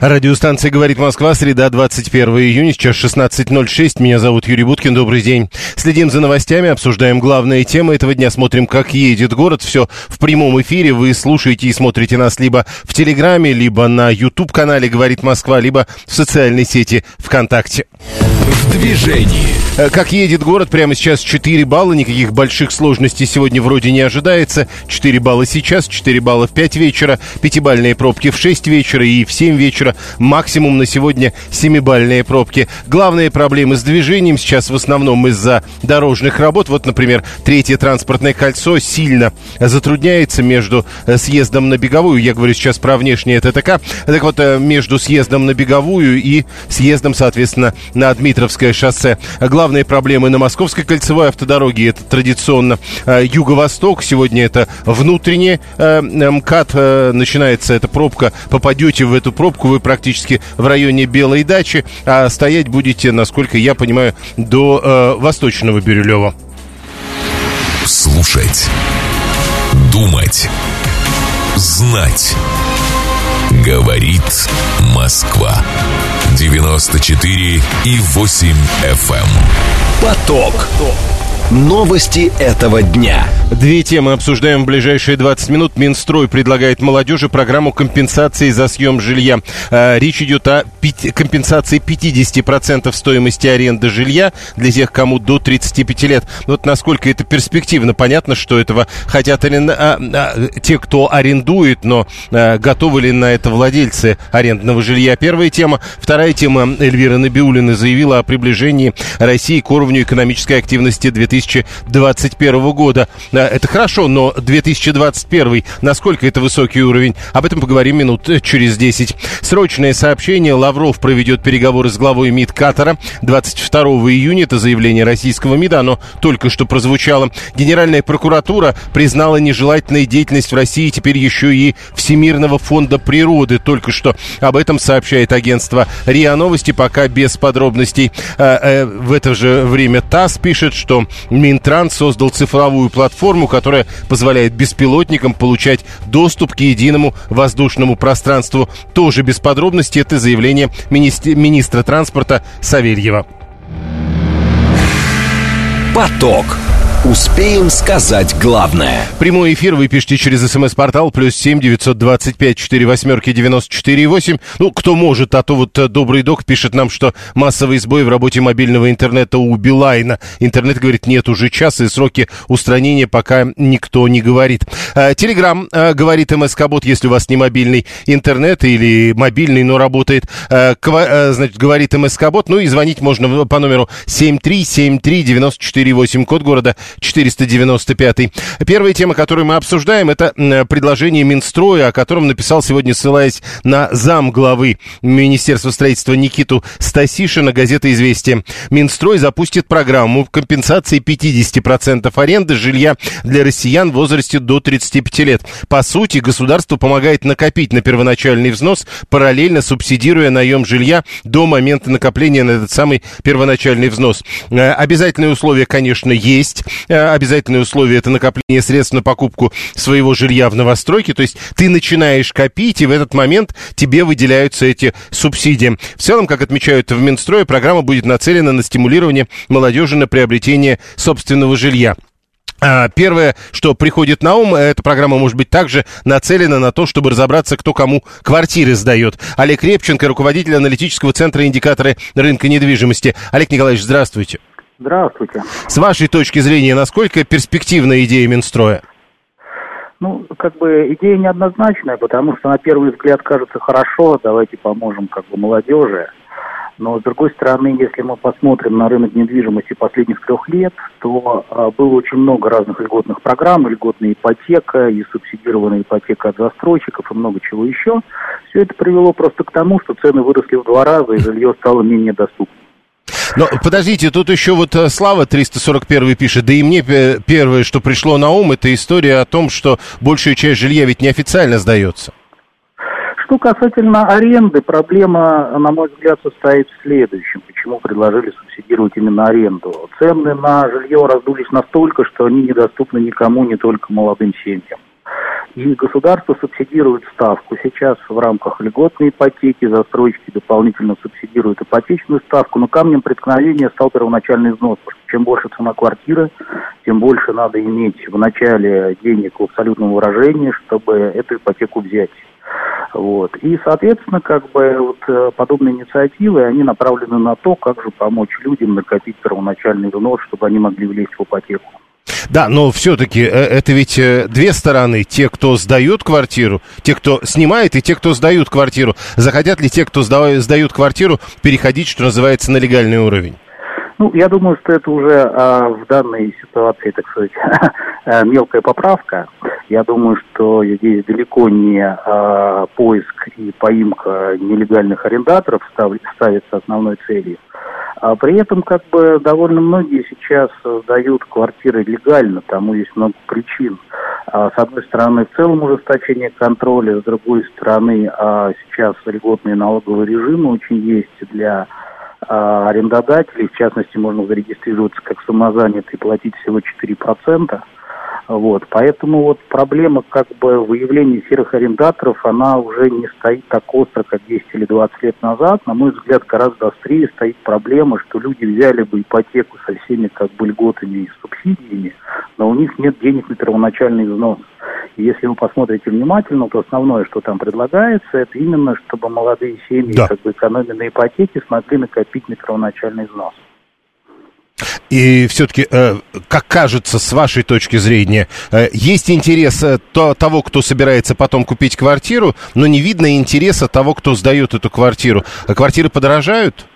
Радиостанция «Говорит Москва», среда, 21 июня, сейчас 16.06. Меня зовут Юрий Буткин, добрый день. Следим за новостями, обсуждаем главные темы этого дня, смотрим, как едет город. Все в прямом эфире. Вы слушаете и смотрите нас либо в Телеграме, либо на YouTube-канале «Говорит Москва», либо в социальной сети ВКонтакте. В движении. Э, Как едет город, прямо сейчас 4 балла, никаких больших сложностей сегодня вроде не ожидается. 4 балла сейчас, 4 балла в 5 вечера, 5-бальные пробки в 6 вечера и в 7 вечера. Максимум на сегодня 7-бальные пробки. Главные проблемы с движением сейчас в основном из-за дорожных работ. Вот, например, третье транспортное кольцо сильно затрудняется между э, съездом на Беговую, я говорю сейчас про внешнее ТТК, так вот, э, между съездом на Беговую и съездом, соответственно, на Дмитровское шоссе. Главные проблемы на Московской кольцевой автодороге это традиционно э, юго-восток. Сегодня это внутренний МКАД. начинается эта пробка. Попадете в эту пробку, вы практически в районе Белой дачи, а стоять будете, насколько я понимаю, до э, Восточного Бирюлева. Слушать. Думать. Знать. Говорит Москва. 94 и 8 FM. эм. Поток. Новости этого дня. Две темы обсуждаем в ближайшие 20 минут. Минстрой предлагает молодежи программу компенсации за съем жилья. Э, Речь идет о компенсации 50% стоимости аренды жилья для тех, кому до 35 лет. Вот насколько это перспективно. Понятно, что этого хотят арен- а, а, те, кто арендует, но э, готовы ли на это владельцы арендного жилья? Первая тема. Вторая тема. Эльвира Набиулина заявила о приближении России к уровню экономической активности 2021 года. Э, Это хорошо, но 2021, насколько это высокий уровень? Об этом поговорим минут э, через 10. Срочное сообщение. Лавров проведет переговоры с главой МИД Катара 22 июня. Это заявление российского МИДа. Оно только что прозвучало. Генеральная прокуратура признала нежелательной деятельность в России теперь еще и Всемирного фонда природы. Только что об этом сообщает агентство РИА Новости, пока без подробностей. Э, В это же время ТАСС пишет, что Минтранс создал цифровую платформу, которая позволяет беспилотникам получать доступ к единому воздушному пространству. Тоже без подробностей. Это заявление министи- министра транспорта Савельева. Поток. Успеем сказать главное. Прямой эфир вы пишите через смс-портал плюс семь девятьсот двадцать пять четыре восьмерки девяносто четыре восемь. Ну, кто может, а то вот э, добрый док пишет нам, что массовый сбой в работе мобильного интернета у Билайна. Интернет, говорит, нет уже часа и сроки устранения пока никто не говорит. Э, Телеграм э, говорит МСК-бот, если у вас не мобильный интернет или мобильный, но работает, значит, говорит МСК-бот. Ну и звонить можно по номеру 7373948, код города 495. Первая тема, которую мы обсуждаем, это предложение Минстроя, о котором написал сегодня, ссылаясь на зам главы Министерства строительства Никиту Стасишина, газета «Известия». Минстрой запустит программу компенсации 50% аренды жилья для россиян в возрасте до 35 лет. По сути, государство помогает накопить на первоначальный взнос, параллельно субсидируя наем жилья до момента накопления на этот самый первоначальный взнос. Э, Обязательные условия, конечно, есть. Э, Обязательные условия это накопление средств на покупку своего жилья в новостройке. То есть ты начинаешь копить, и в этот момент тебе выделяются эти субсидии. В целом, как отмечают в Минстрое, программа будет нацелена на стимулирование молодежи на приобретение собственного жилья. А, Первое, что приходит на ум, эта программа может быть также нацелена на то, чтобы разобраться, кто кому квартиры сдает. Олег Репченко, руководитель аналитического центра индикаторы рынка недвижимости. Олег Николаевич, здравствуйте. Здравствуйте. С вашей точки зрения, насколько перспективна идея Минстроя? Ну, как бы идея неоднозначная, потому что на первый взгляд кажется хорошо, давайте поможем как бы молодежи. Но с другой стороны, если мы посмотрим на рынок недвижимости последних трех лет, то а, было очень много разных льготных программ, льготная ипотека, и субсидированная ипотека от застройщиков, и много чего еще. Все это привело просто к тому, что цены выросли в два раза, и жилье стало менее доступным. Но подождите, тут еще вот э, Слава 341 пишет, да и мне первое, что пришло на ум, это история о том, что большая часть жилья ведь неофициально сдается. что касательно аренды, проблема, на мой взгляд, состоит в следующем. Почему предложили субсидировать именно аренду? Цены на жилье раздулись настолько, что они недоступны никому, не только молодым семьям. И государство субсидирует ставку. Сейчас в рамках льготной ипотеки застройщики дополнительно субсидируют ипотечную ставку, но камнем преткновения стал первоначальный взнос. Чем больше цена квартиры, тем больше надо иметь в начале денег в абсолютном выражении, чтобы эту ипотеку взять. Вот. И, соответственно, как бы вот э, подобные инициативы, они направлены на то, как же помочь людям накопить первоначальный взнос, чтобы они могли влезть в ипотеку. Да, но все-таки э, это ведь э, две стороны. Те, кто сдают квартиру, те, кто снимает, и те, кто сдают квартиру. Захотят ли те, кто сдают квартиру, переходить, что называется, на легальный уровень? Ну, я думаю, что это уже а, в данной ситуации, так сказать, мелкая поправка. Я думаю, что здесь далеко не а, поиск и поимка нелегальных арендаторов ставится основной целью. А при этом как бы довольно многие сейчас сдают квартиры легально, тому есть много причин. А, с одной стороны, в целом ужесточение контроля, с другой стороны, а сейчас льготные налоговые режимы очень есть для арендодателей. В частности, можно зарегистрироваться как самозанятый платить всего 4%. Вот, поэтому вот проблема как бы выявления серых арендаторов, она уже не стоит так остро, как 10 или 20 лет назад. На мой взгляд, гораздо острее стоит проблема, что люди взяли бы ипотеку со всеми как бы льготами и субсидиями, но у них нет денег на первоначальный взнос. И если вы посмотрите внимательно, то основное, что там предлагается, это именно, чтобы молодые семьи, да. как бы экономя на ипотеке, смогли накопить на первоначальный взнос. И все-таки, э, как кажется, с вашей точки зрения, э, есть интерес э, то, того, кто собирается потом купить квартиру, но не видно интереса того, кто сдает эту квартиру. А квартиры подорожают?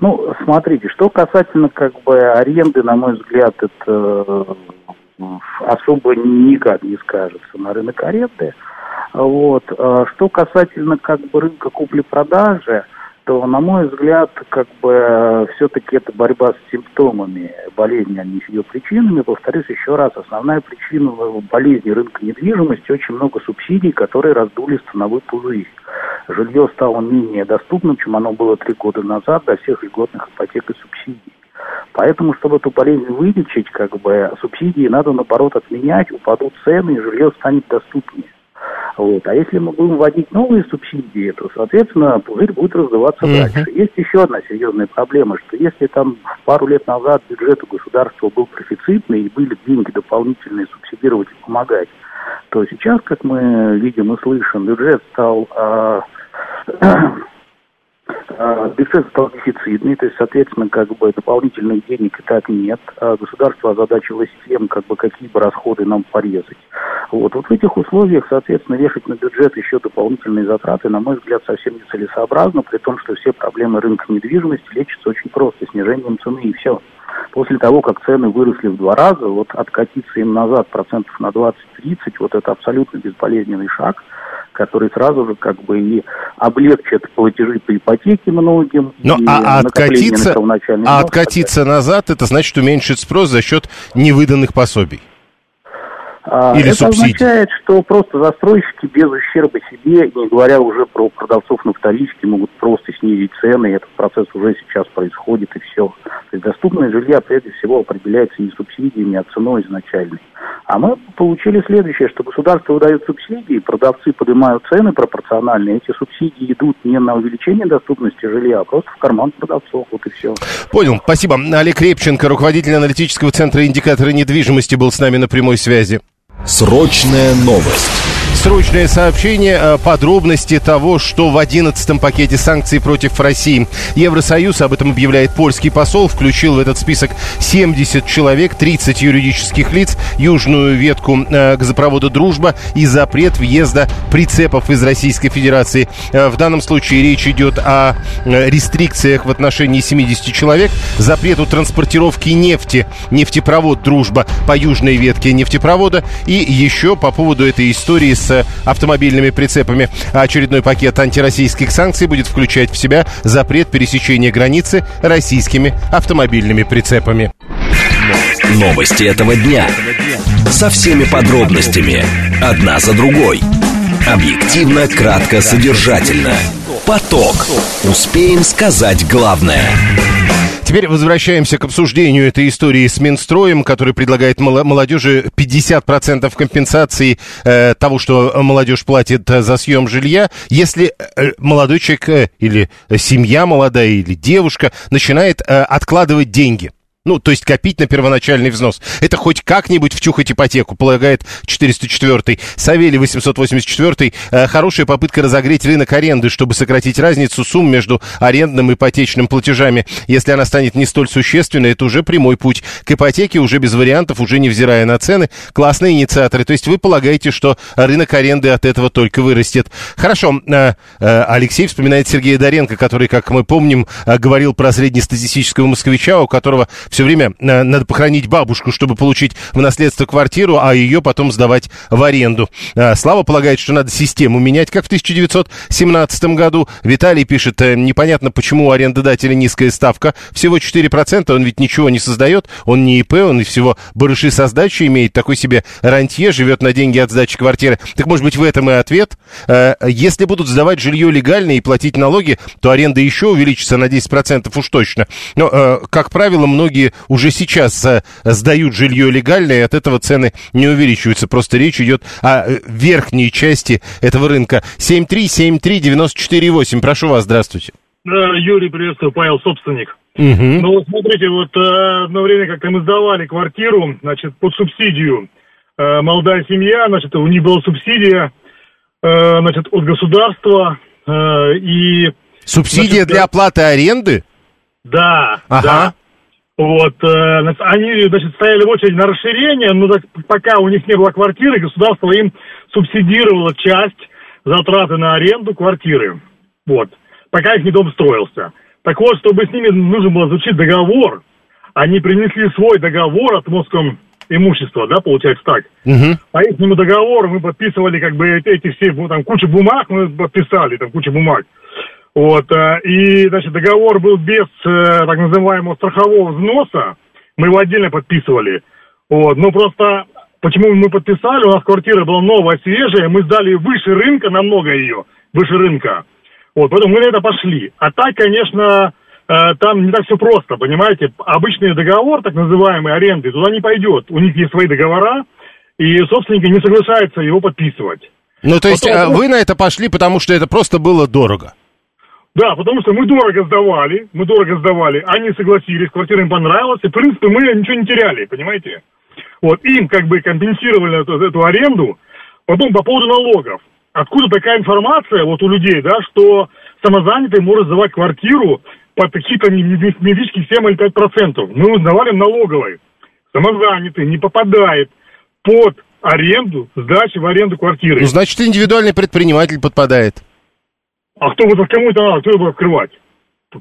Ну, смотрите, что касательно как бы аренды, на мой взгляд, это особо никак не скажется на рынок аренды. Вот. Что касательно как бы рынка купли-продажи, то, на мой взгляд, как бы все-таки это борьба с симптомами болезни, а не с ее причинами. Повторюсь еще раз, основная причина болезни рынка недвижимости очень много субсидий, которые раздули становой пузырь. Жилье стало менее доступным, чем оно было три года назад до всех льготных ипотек и субсидий. Поэтому, чтобы эту болезнь вылечить, как бы субсидии надо наоборот отменять, упадут цены, и жилье станет доступнее. Вот. А если мы будем вводить новые субсидии, то, соответственно, пузырь будет раздаваться uh-huh. дальше. Есть еще одна серьезная проблема, что если там пару лет назад бюджет у государства был профицитный и были деньги дополнительные субсидировать и помогать, то сейчас, как мы видим и слышим, бюджет стал а, бюджет стал дефицитный, то есть, соответственно, как бы дополнительных денег и так нет. А государство озадачилось тем, как бы какие бы расходы нам порезать. Вот. вот в этих условиях, соответственно, вешать на бюджет еще дополнительные затраты, на мой взгляд, совсем нецелесообразно, при том, что все проблемы рынка недвижимости лечатся очень просто, снижением цены и все. После того, как цены выросли в два раза, вот откатиться им назад процентов на 20-30, вот это абсолютно безболезненный шаг – который сразу же как бы и облегчит платежи по ипотеке многим. Но, а, откатиться, а откатиться назад, это значит уменьшить спрос за счет невыданных пособий? А, Или это субсидий. означает, что просто застройщики без ущерба себе, не говоря уже про продавцов на вторичке, могут просто снизить цены, и этот процесс уже сейчас происходит, и все. То есть доступное жилье прежде всего определяется не субсидиями, а ценой изначальной. А мы получили следующее, что государство выдает субсидии, продавцы поднимают цены пропорциональные, эти субсидии идут не на увеличение доступности жилья, а просто в карман продавцов, вот и все. Понял, спасибо. Олег Репченко, руководитель аналитического центра индикатора недвижимости, был с нами на прямой связи. Срочная новость срочное сообщение, э, подробности того, что в 11-м пакете санкций против России. Евросоюз, об этом объявляет польский посол, включил в этот список 70 человек, 30 юридических лиц, южную ветку э, газопровода «Дружба» и запрет въезда прицепов из Российской Федерации. Э, в данном случае речь идет о рестрикциях в отношении 70 человек, запрету транспортировки нефти, нефтепровод «Дружба» по южной ветке нефтепровода и еще по поводу этой истории с автомобильными прицепами. Очередной пакет антироссийских санкций будет включать в себя запрет пересечения границы российскими автомобильными прицепами. Новости этого дня. Со всеми подробностями. Одна за другой. Объективно, кратко, содержательно. Поток. Успеем сказать главное. Теперь возвращаемся к обсуждению этой истории с Минстроем, который предлагает молодежи 50% компенсации э, того, что молодежь платит за съем жилья, если э, молодой человек э, или семья молодая или девушка начинает э, откладывать деньги. Ну, то есть копить на первоначальный взнос. Это хоть как-нибудь втюхать ипотеку, полагает 404-й. Савелий 884-й. Э, хорошая попытка разогреть рынок аренды, чтобы сократить разницу сумм между арендным и ипотечным платежами. Если она станет не столь существенной, это уже прямой путь к ипотеке, уже без вариантов, уже невзирая на цены. Классные инициаторы. То есть вы полагаете, что рынок аренды от этого только вырастет. Хорошо. Э, э, Алексей вспоминает Сергея Доренко, который, как мы помним, э, говорил про среднестатистического москвича, у которого все время э, надо похоронить бабушку, чтобы получить в наследство квартиру, а ее потом сдавать в аренду. Э, Слава полагает, что надо систему менять, как в 1917 году. Виталий пишет, э, непонятно, почему у арендодателя низкая ставка, всего 4%, он ведь ничего не создает, он не ИП, он и всего барыши со сдачей имеет, такой себе рантье, живет на деньги от сдачи квартиры. Так может быть в этом и ответ? Если будут сдавать жилье легально и платить налоги, то аренда еще увеличится на 10% уж точно. Но, как правило, многие уже сейчас э, сдают жилье легально, и от этого цены не увеличиваются. Просто речь идет о э, верхней части этого рынка. 7373948. Прошу вас, здравствуйте. Юрий, приветствую, Павел, собственник. Угу. Ну, смотрите, вот э, одно время как-то мы сдавали квартиру, значит, под субсидию. Молодая семья, значит, у них была субсидия, значит, от государства, и... Субсидия значит, для оплаты аренды? Да, ага. да. Вот, э, они, значит, стояли в очередь на расширение, но так, пока у них не было квартиры, государство им субсидировало часть затраты на аренду квартиры. Вот, пока их не дом строился. Так вот, чтобы с ними нужно было заключить договор, они принесли свой договор от Московского имущества, да, получается так. Угу. По их договору мы подписывали, как бы, эти все, ну, там, кучу бумаг мы подписали, там, кучу бумаг. Вот, э, и, значит, договор был без э, так называемого страхового взноса, мы его отдельно подписывали. Вот, ну просто, почему мы подписали, у нас квартира была новая, свежая, мы сдали выше рынка, намного ее, выше рынка. Вот, поэтому мы на это пошли. А так, конечно, э, там не так все просто, понимаете. Обычный договор, так называемый, аренды, туда не пойдет. У них есть свои договора, и собственники не соглашаются его подписывать. Ну, то есть Потом... вы на это пошли, потому что это просто было дорого? Да, потому что мы дорого сдавали, мы дорого сдавали, они согласились, квартира им понравилась, и, в принципе, мы ничего не теряли, понимаете? Вот, им как бы компенсировали эту, эту аренду, потом по поводу налогов. Откуда такая информация вот у людей, да, что самозанятый может сдавать квартиру под какие-то мифические 7 или 5 процентов? Мы узнавали в налоговой. Самозанятый не попадает под аренду, сдачи в аренду квартиры. Ну, значит, индивидуальный предприниматель подпадает. А кто вот кому-то надо, кто его открывать?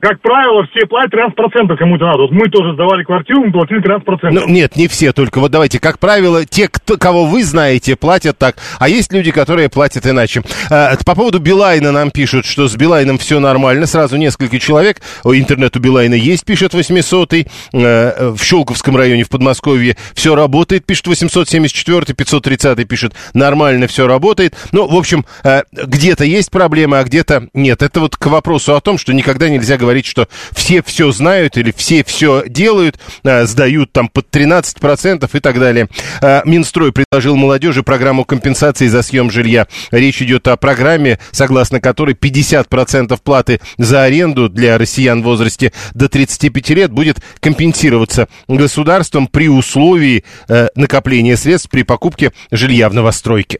Как правило, все платят 13% кому-то надо. Вот мы тоже сдавали квартиру, мы платили 13%. Ну, нет, не все, только вот давайте, как правило, те, кто, кого вы знаете, платят так, а есть люди, которые платят иначе. А, по поводу Билайна нам пишут, что с Билайном все нормально, сразу несколько человек, интернет у Билайна есть, пишет 800-й, а, в Щелковском районе в Подмосковье все работает, пишет 874-й, 530-й пишет, нормально все работает. Ну, в общем, а, где-то есть проблемы, а где-то нет. Это вот к вопросу о том, что никогда нельзя говорить, что все все знают или все все делают, а, сдают там под 13% и так далее. А, Минстрой предложил молодежи программу компенсации за съем жилья. Речь идет о программе, согласно которой 50% платы за аренду для россиян в возрасте до 35 лет будет компенсироваться государством при условии э, накопления средств при покупке жилья в новостройке.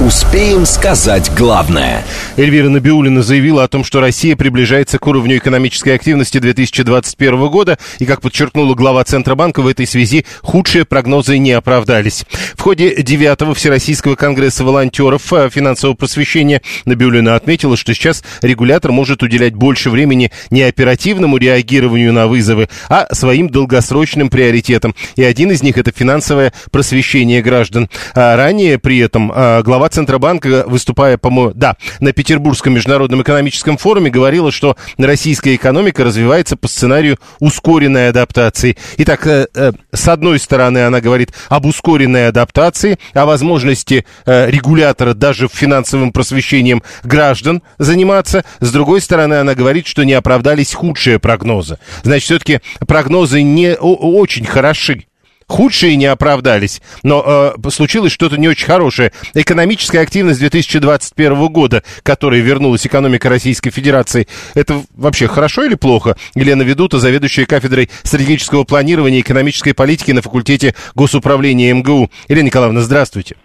Успеем сказать главное. Эльвира Набиулина заявила о том, что Россия приближается к уровню экономической активности 2021 года, и, как подчеркнула глава Центробанка, в этой связи худшие прогнозы не оправдались. В ходе 9-го Всероссийского конгресса волонтеров э, финансового просвещения Набиулина отметила, что сейчас регулятор может уделять больше времени не оперативному реагированию на вызовы, а своим долгосрочным приоритетам. И один из них – это финансовое просвещение граждан. А ранее при этом э, глава Центробанка, выступая, по-моему, да, на Петербургском международном экономическом форуме говорила, что российская экономика развивается по сценарию ускоренной адаптации. Итак, э, э, с одной стороны, она говорит об ускоренной адаптации, о возможности э, регулятора даже финансовым просвещением граждан заниматься. С другой стороны, она говорит, что не оправдались худшие прогнозы. Значит, все-таки прогнозы не очень хороши. Худшие не оправдались, но э, случилось что-то не очень хорошее. Экономическая активность 2021 года, которой вернулась экономика Российской Федерации, это вообще хорошо или плохо? Елена Ведута, заведующая кафедрой стратегического планирования и экономической политики на факультете госуправления МГУ. Елена Николаевна, здравствуйте.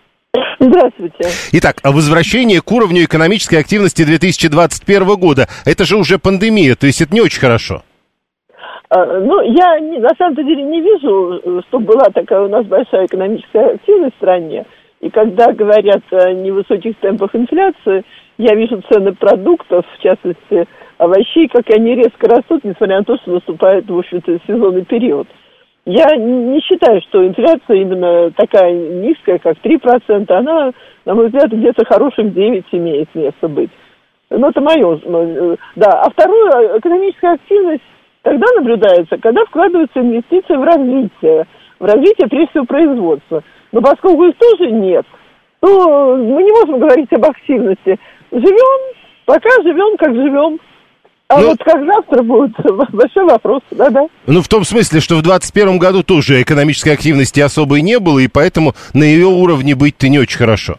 Здравствуйте. Итак, возвращение к уровню экономической активности 2021 года. Это же уже пандемия, то есть это не очень хорошо. А, ну, я на самом деле не вижу, что была такая у нас большая экономическая активность в стране. И когда говорят о невысоких темпах инфляции, я вижу цены продуктов, в частности овощей, как они резко растут, несмотря на то, что наступает, в общем-то, сезонный период. Я не считаю, что инфляция именно такая низкая, как 3%. Она, на мой взгляд, где-то хороших 9 имеет место быть. Ну, это мое. Э, да. А второе, экономическая активность тогда наблюдается, когда вкладываются инвестиции в развитие, в развитие, прежде всего, производства. Но поскольку их тоже нет, то мы не можем говорить об активности. Живем, пока живем, как живем. А ну, вот как завтра будет, большой вопрос, да-да. Ну, в том смысле, что в 2021 году тоже экономической активности особой не было, и поэтому на ее уровне быть-то не очень хорошо.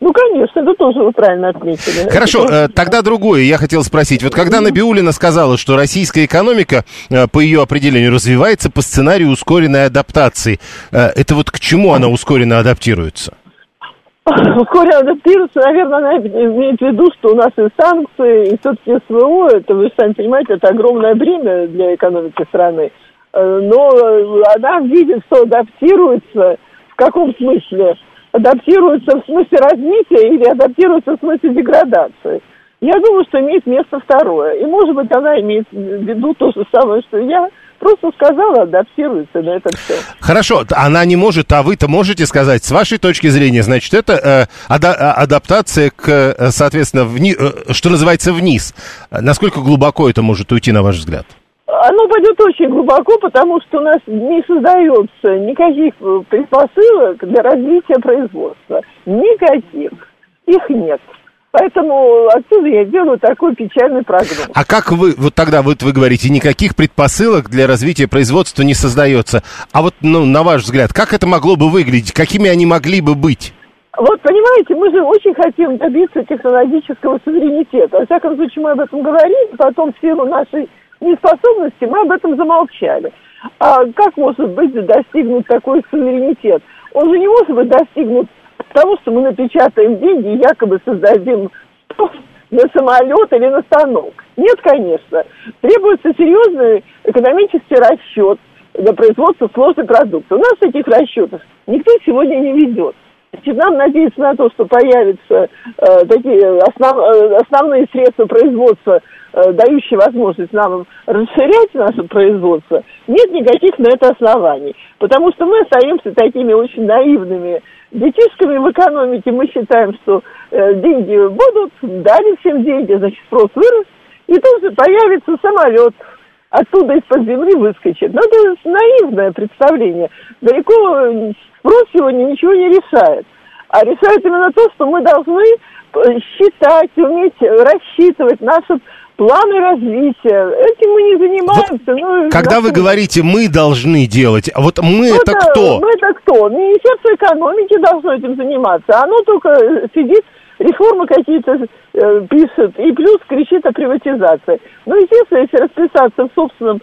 Ну, конечно, это тоже вы правильно отметили. Хорошо, это... тогда другое. Я хотел спросить. Вот когда Набиулина сказала, что российская экономика, э, по ее определению, развивается по сценарию ускоренной адаптации, э, это вот к чему она ускоренно адаптируется? Ускоренно адаптируется, наверное, она имеет в виду, что у нас и санкции, и все-таки СВО, это, вы сами понимаете, это огромное бремя для экономики страны. Э, но она видит, что адаптируется в каком смысле? Адаптируется в смысле развития или адаптируется в смысле деградации. Я думаю, что имеет место второе. И, может быть, она имеет в виду то же самое, что я. Просто сказала, адаптируется на это все. Хорошо, она не может, а вы-то можете сказать, с вашей точки зрения, значит, это э, ада- а, адаптация к, э, соответственно, вни- э, что называется, вниз. Насколько глубоко это может уйти, на ваш взгляд? Оно пойдет очень глубоко, потому что у нас не создается никаких э, предпосылок для развития производства. Никаких. Их нет. Поэтому отсюда я делаю такой печальный прогноз. А как вы, вот тогда вот вы говорите, никаких предпосылок для развития производства не создается. А вот, ну, на ваш взгляд, как это могло бы выглядеть? Какими они могли бы быть? Вот понимаете, мы же очень хотим добиться технологического суверенитета. Во всяком случае, мы об этом говорили, потом в силу нашей неспособности мы об этом замолчали. А как может быть достигнут такой суверенитет? Он же не может быть достигнут того, что мы напечатаем деньги и якобы создадим на самолет или на станок. Нет, конечно. Требуется серьезный экономический расчет для производства сложной продукции. У нас таких расчетов никто сегодня не ведет. Нам надеяться на то, что появятся э, такие основ, э, основные средства производства Э, дающий возможность нам расширять наше производство, нет никаких на это оснований. Потому что мы остаемся такими очень наивными детишками в экономике. Мы считаем, что э, деньги будут, дали всем деньги, значит, спрос вырос, и тут же появится самолет, оттуда из-под земли выскочит. Но это наивное представление. Далеко спрос сегодня ничего не решает. А решает именно то, что мы должны считать, уметь рассчитывать нашу планы развития. Этим мы не занимаемся. Вот, ну, когда вы говорите, мы должны делать, а вот мы ну, это, это кто? Мы это кто? Министерство экономики должно этим заниматься. Оно только сидит, реформы какие-то э, пишет, и плюс кричит о приватизации. Ну, естественно, если расписаться в собственном,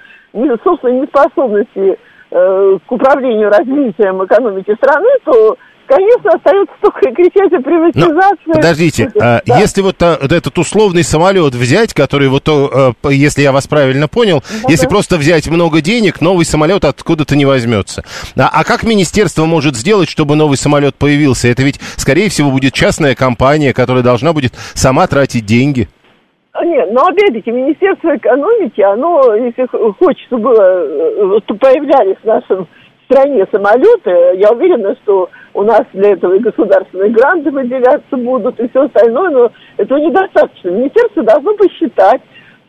собственной неспособности э, к управлению развитием экономики страны, то Конечно, остается только кричать о приватизации. Но, подождите, а, да. если вот, а, вот этот условный самолет взять, который вот, а, если я вас правильно понял, да, если да. просто взять много денег, новый самолет откуда-то не возьмется. А, а как министерство может сделать, чтобы новый самолет появился? Это ведь, скорее всего, будет частная компания, которая должна будет сама тратить деньги. А, нет, но опять-таки Министерство экономики, оно, если хочет, чтобы, э, чтобы появлялись в нашем стране самолеты, я уверена, что у нас для этого и государственные гранты выделяться будут, и все остальное, но этого недостаточно. Министерство должно посчитать,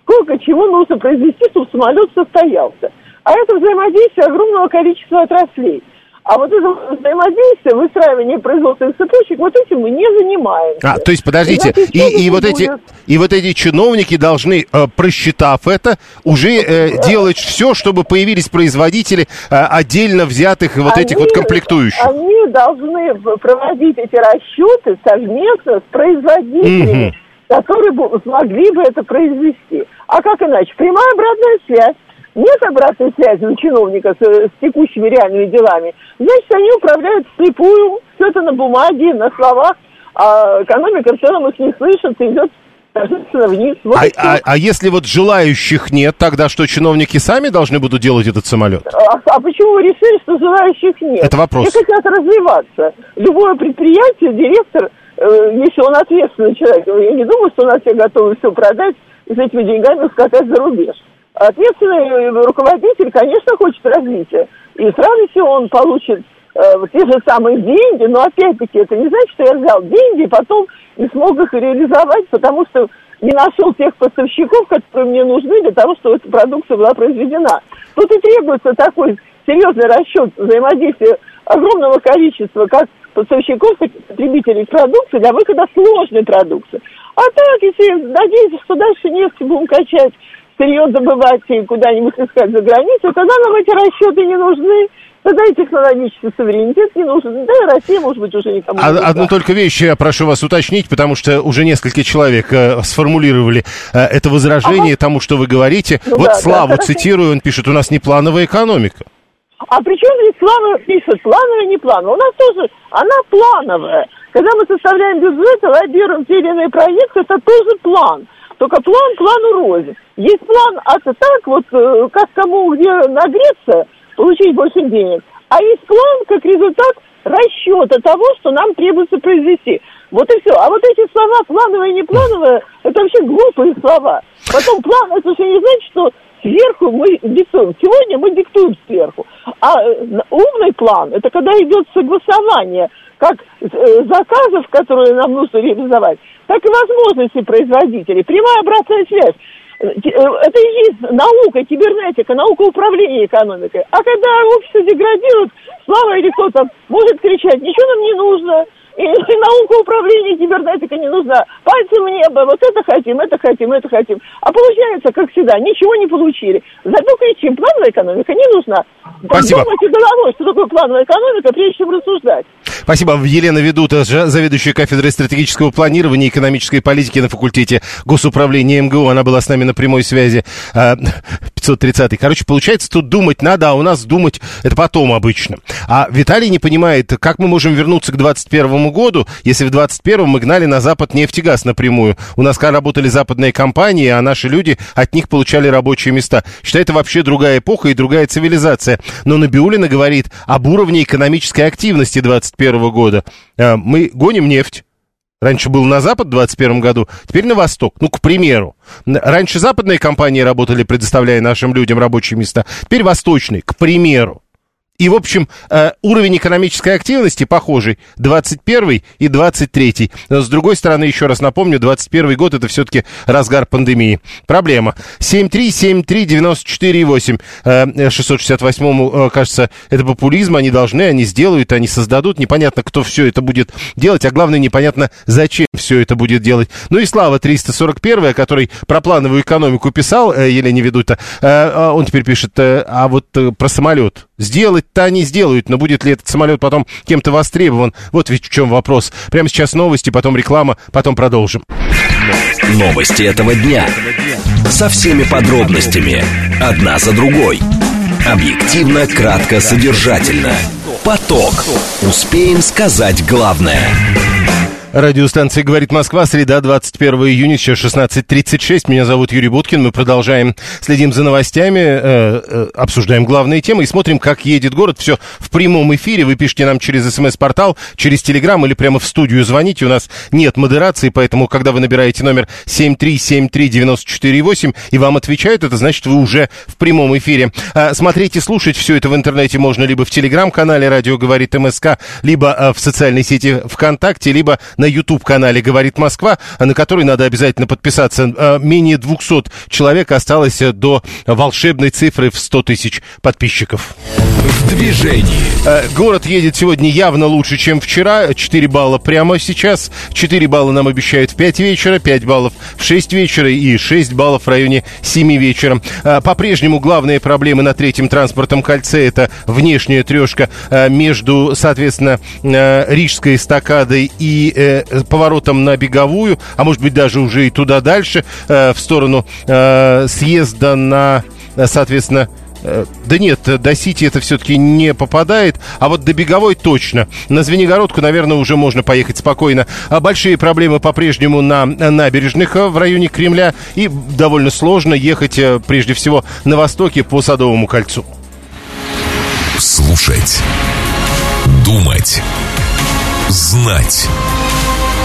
сколько чего нужно произвести, чтобы самолет состоялся. А это взаимодействие огромного количества отраслей. А вот это взаимодействие, выстраивание производственных цепочек, вот этим мы не занимаемся. А, то есть, подождите, и, и, вот эти, и вот эти чиновники должны, э, просчитав это, уже э, делать все, чтобы появились производители э, отдельно взятых вот они, этих вот комплектующих. Они должны проводить эти расчеты совместно с производителями, угу. которые бы, смогли бы это произвести. А как иначе? Прямая обратная связь нет обратной связи у чиновника с, с текущими реальными делами, значит, они управляют слепую, все это на бумаге, на словах, а экономика в целом их не слышит, идет вниз. Вот а, а, а если вот желающих нет, тогда что, чиновники сами должны будут делать этот самолет? А, а почему вы решили, что желающих нет? Это вопрос. Все хотят развиваться. Любое предприятие, директор, э, если он ответственный человек, я не думаю, что у нас все готовы все продать и с этими деньгами скатать за рубеж. Ответственный руководитель, конечно, хочет развития. И с радостью он получит э, те же самые деньги, но опять-таки это не значит, что я взял деньги и потом не смог их реализовать, потому что не нашел тех поставщиков, которые мне нужны для того, чтобы эта продукция была произведена. Тут и требуется такой серьезный расчет взаимодействия огромного количества как поставщиков, так и потребителей продукции для выхода сложной продукции. А так, если надеяться, что дальше нефть будем качать сырье добывать и куда-нибудь искать за границу, тогда нам эти расчеты не нужны. Тогда и технологический суверенитет не нужен. Да и Россия, может быть, уже никому а, не Одну только вещь я прошу вас уточнить, потому что уже несколько человек э, сформулировали э, это возражение ага. тому, что вы говорите. Ну, вот да, Славу да, цитирую, он пишет, у нас не плановая экономика. А при чем здесь Слава пишет, плановая, не плановая? У нас тоже, она плановая. Когда мы составляем бюджет, лоббируем те или иные проекты, это тоже план. Только план плану рознь. Есть план, а то так вот, э, как кому где нагреться, получить больше денег. А есть план как результат расчета того, что нам требуется произвести. Вот и все. А вот эти слова, плановые и неплановые, это вообще глупые слова. Потом план, это же не значит, что сверху мы диктуем. Сегодня мы диктуем сверху. А э, умный план, это когда идет согласование как э, заказов, которые нам нужно реализовать, так и возможностей производителей. Прямая обратная связь. Э, это и есть наука, кибернетика, наука управления экономикой. А когда общество деградирует, Слава или кто то может кричать, ничего нам не нужно, и, и наука управления кибернетикой не нужна. Пальцем в небо, вот это хотим, это хотим, это хотим. А получается, как всегда, ничего не получили. Зато кричим, плановая экономика не нужна. Спасибо. Думайте головой, что такое плановая экономика, прежде чем рассуждать. Спасибо. Елена Ведута, заведующая кафедрой стратегического планирования и экономической политики на факультете госуправления МГУ. Она была с нами на прямой связи. 530. А, Короче, получается, тут думать надо, а у нас думать это потом обычно. А Виталий не понимает, как мы можем вернуться к 21 году, если в 21 мы гнали на Запад нефтегаз напрямую. У нас работали западные компании, а наши люди от них получали рабочие места. Считает, это вообще другая эпоха и другая цивилизация. Но Набиулина говорит об уровне экономической активности 21 года. Э, мы гоним нефть. Раньше был на Запад в 2021 году, теперь на Восток. Ну, к примеру. Раньше западные компании работали, предоставляя нашим людям рабочие места. Теперь восточные, к примеру. И, в общем, э, уровень экономической активности похожий. 21 и 23. Но, с другой стороны, еще раз напомню, 21 год это все-таки разгар пандемии. Проблема. 7373948. Э, 668-му, э, кажется, это популизм. Они должны, они сделают, они создадут. Непонятно, кто все это будет делать, а главное, непонятно, зачем все это будет делать. Ну и Слава 341, который про плановую экономику писал, э, Елене Ведута, э, а он теперь пишет, э, а вот э, про самолет. Сделать то они сделают, но будет ли этот самолет потом кем-то востребован? Вот ведь в чем вопрос. Прямо сейчас новости, потом реклама, потом продолжим. Новости этого дня. Со всеми подробностями. Одна за другой. Объективно, кратко, содержательно. Поток. Успеем сказать главное. Радиостанция «Говорит Москва», среда, 21 июня, сейчас 16.36. Меня зовут Юрий Буткин. Мы продолжаем, следим за новостями, э, э, обсуждаем главные темы и смотрим, как едет город. Все в прямом эфире. Вы пишите нам через смс-портал, через телеграм или прямо в студию звоните. У нас нет модерации, поэтому, когда вы набираете номер 7373948 и вам отвечают, это значит, вы уже в прямом эфире. Э, смотреть и слушать все это в интернете можно либо в телеграм-канале «Радио говорит МСК», либо э, в социальной сети ВКонтакте, либо на YouTube-канале «Говорит Москва», на который надо обязательно подписаться. А, менее 200 человек осталось до волшебной цифры в 100 тысяч подписчиков. В движении. А, город едет сегодня явно лучше, чем вчера. 4 балла прямо сейчас. 4 балла нам обещают в 5 вечера, 5 баллов в 6 вечера и 6 баллов в районе 7 вечера. По-прежнему главные проблемы на третьем транспортном кольце – это внешняя трешка между, соответственно, Рижской эстакадой и э, поворотом на беговую, а может быть даже уже и туда дальше, э, в сторону э, съезда на, соответственно, да нет, до Сити это все-таки не попадает, а вот до Беговой точно. На Звенигородку, наверное, уже можно поехать спокойно. А большие проблемы по-прежнему на набережных в районе Кремля и довольно сложно ехать прежде всего на востоке по Садовому кольцу. Слушать. Думать. Знать.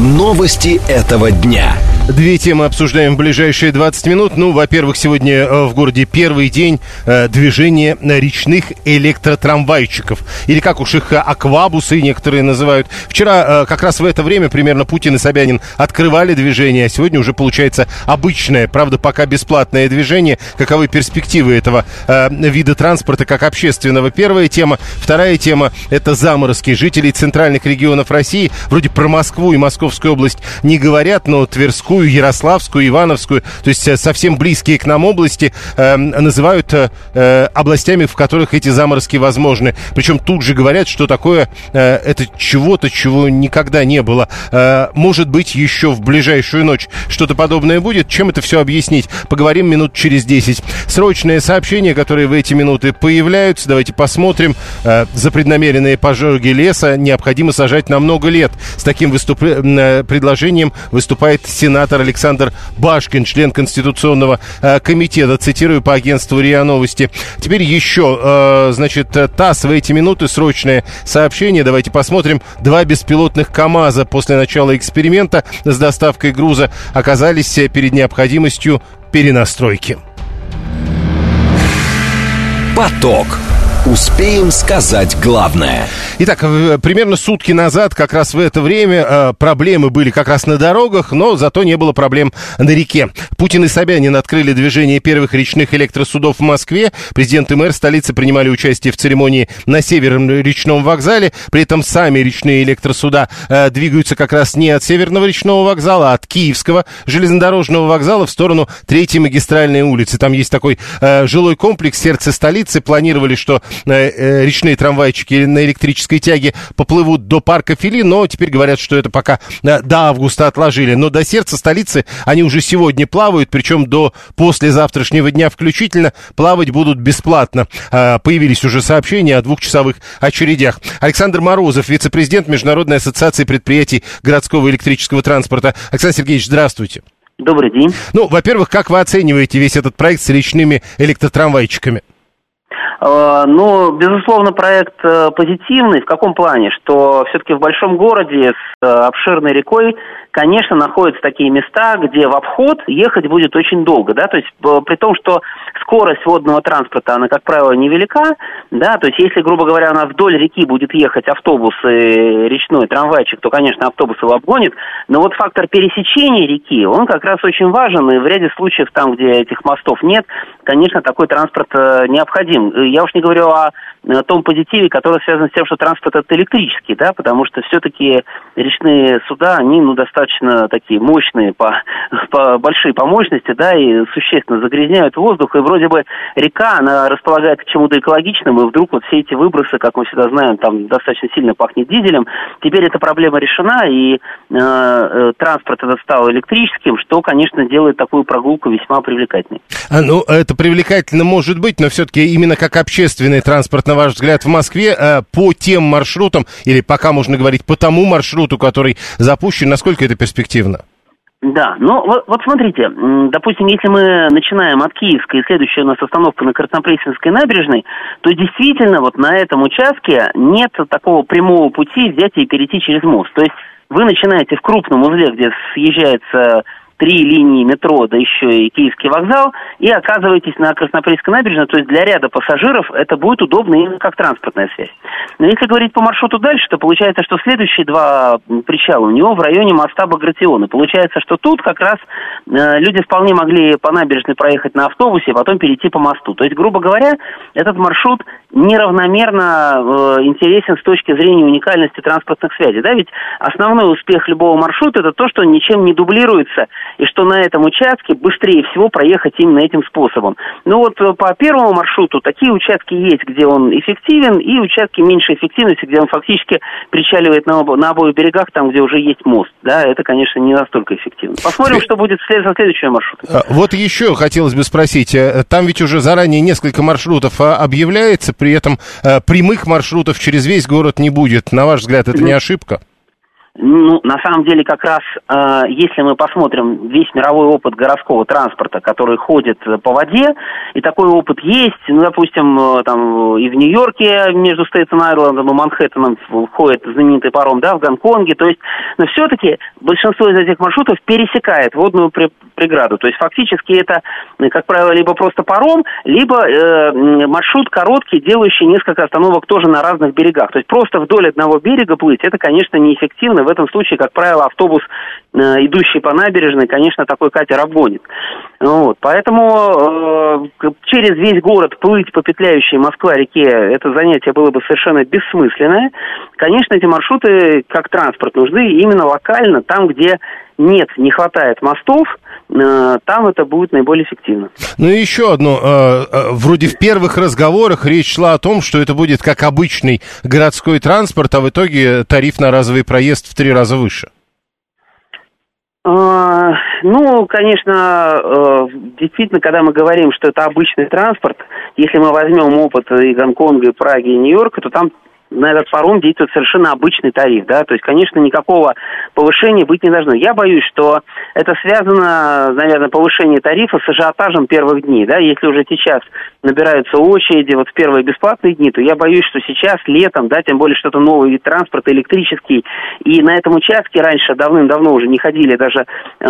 Новости этого дня. Две темы обсуждаем в ближайшие 20 минут. Ну, во-первых, сегодня э, в городе первый день э, движения речных электротрамвайчиков. Или как уж их э, аквабусы некоторые называют. Вчера как раз в это время примерно Путин и Собянин открывали движение, а сегодня уже получается обычное, правда, пока бесплатное движение. Каковы перспективы этого вида транспорта как общественного? Первая тема. Вторая тема – это заморозки. Жителей центральных регионов России, вроде про Москву и Московскую область не говорят, но Тверскую Ярославскую, Ивановскую, то есть э, совсем близкие к нам области, э, называют э, областями, в которых эти заморозки возможны. Причем тут же говорят, что такое э, это чего-то, чего никогда не было. Э, может быть, еще в ближайшую ночь что-то подобное будет. Чем это все объяснить? Поговорим минут через 10. Срочные сообщения, которые в эти минуты появляются. Давайте посмотрим. Э, за преднамеренные пожоги леса необходимо сажать на много лет. С таким выступ... э, предложением выступает сенатор Александр Башкин, член Конституционного э, комитета, цитирую по агентству РИА Новости. Теперь еще, э, значит, ТАСС в эти минуты срочное сообщение. Давайте посмотрим. Два беспилотных КАМАЗа после начала эксперимента с доставкой груза оказались перед необходимостью перенастройки. Поток. Успеем сказать главное. Итак, примерно сутки назад, как раз в это время, э, проблемы были как раз на дорогах, но зато не было проблем на реке. Путин и Собянин открыли движение первых речных электросудов в Москве. Президент и мэр столицы принимали участие в церемонии на Северном речном вокзале. При этом сами речные электросуда э, двигаются как раз не от Северного речного вокзала, а от Киевского железнодорожного вокзала в сторону Третьей магистральной улицы. Там есть такой э, жилой комплекс, сердце столицы. Планировали, что Э, речные трамвайчики на электрической тяге поплывут до парка Фили, но теперь говорят, что это пока э, до августа отложили. Но до сердца столицы они уже сегодня плавают, причем до послезавтрашнего дня включительно плавать будут бесплатно. Э, появились уже сообщения о двухчасовых очередях. Александр Морозов, вице-президент Международной ассоциации предприятий городского электрического транспорта. Александр Сергеевич, здравствуйте. Добрый день. Ну, во-первых, как вы оцениваете весь этот проект с речными электротрамвайчиками? Э, ну, безусловно, проект э, позитивный. В каком плане? Что все-таки в большом городе с э, обширной рекой, конечно, находятся такие места, где в обход ехать будет очень долго, да, то есть при том, что скорость водного транспорта, она, как правило, невелика, да, то есть если, грубо говоря, у нас вдоль реки будет ехать автобус и речной трамвайчик, то, конечно, автобус его обгонит, но вот фактор пересечения реки, он как раз очень важен, и в ряде случаев там, где этих мостов нет, конечно, такой транспорт необходим. Я уж не говорю о том позитиве, который связан с тем, что транспорт это электрический, да, потому что все-таки речные суда, они, ну, достаточно такие мощные, по, по, большие по мощности, да, и существенно загрязняют воздух, и вроде бы река, она располагает к чему-то экологичному, и вдруг вот все эти выбросы, как мы всегда знаем, там достаточно сильно пахнет дизелем, теперь эта проблема решена, и э, э, транспорт этот стал электрическим, что, конечно, делает такую прогулку весьма привлекательной. А, ну, это привлекательно может быть, но все-таки именно как общественный транспорт, на ваш взгляд, в Москве э, по тем маршрутам, или пока можно говорить по тому маршруту, который запущен, насколько это перспективно? Да, ну вот, вот смотрите, допустим, если мы начинаем от Киевской, и следующая у нас остановка на Краснопресненской набережной, то действительно вот на этом участке нет такого прямого пути взять и перейти через мост. То есть вы начинаете в крупном узле, где съезжается три линии метро, да еще и Киевский вокзал, и оказываетесь на Краснопольской набережной, то есть для ряда пассажиров это будет удобно именно как транспортная связь. Но если говорить по маршруту дальше, то получается, что следующие два причала у него в районе моста Багратиона. Получается, что тут как раз э, люди вполне могли по набережной проехать на автобусе, а потом перейти по мосту. То есть, грубо говоря, этот маршрут неравномерно э, интересен с точки зрения уникальности транспортных связей. Да? Ведь основной успех любого маршрута это то, что он ничем не дублируется и что на этом участке быстрее всего проехать именно этим способом. Ну вот э, по первому маршруту такие участки есть, где он эффективен, и участки меньшей эффективности, где он фактически причаливает на, оба, на обоих берегах, там, где уже есть мост. Да, это, конечно, не настолько эффективно. Посмотрим, что будет со следующим маршрутом. А, вот еще хотелось бы спросить, э, там ведь уже заранее несколько маршрутов а, объявляется, при этом э, прямых маршрутов через весь город не будет. На ваш взгляд, это не ошибка? Ну, на самом деле, как раз, э, если мы посмотрим весь мировой опыт городского транспорта, который ходит по воде, и такой опыт есть, ну, допустим, э, там и в Нью-Йорке между Стейтсом Айлендом и Манхэттеном входит знаменитый паром, да, в Гонконге, то есть, но все-таки большинство из этих маршрутов пересекает водную преграду, то есть, фактически это, как правило, либо просто паром, либо э, маршрут короткий, делающий несколько остановок тоже на разных берегах, то есть, просто вдоль одного берега плыть, это, конечно, неэффективно, в этом случае, как правило, автобус, э, идущий по набережной, конечно, такой катер обгонит. Вот. Поэтому э, через весь город плыть по петляющей Москва-реке, это занятие было бы совершенно бессмысленное. Конечно, эти маршруты как транспорт нужны именно локально, там, где нет, не хватает мостов, э, там это будет наиболее эффективно. Ну и еще одно. Э, э, вроде в первых разговорах речь шла о том, что это будет как обычный городской транспорт, а в итоге тариф на разовый проезд в три раза выше. Ну, конечно, действительно, когда мы говорим, что это обычный транспорт, если мы возьмем опыт и Гонконга, и Праги, и Нью-Йорка, то там на этот паром действует совершенно обычный тариф, да, то есть, конечно, никакого повышения быть не должно. Я боюсь, что это связано, наверное, повышение тарифа с ажиотажем первых дней, да, если уже сейчас набираются очереди вот в первые бесплатные дни, то я боюсь, что сейчас, летом, да, тем более что-то новый вид транспорта, электрический, и на этом участке раньше давным-давно уже не ходили даже э,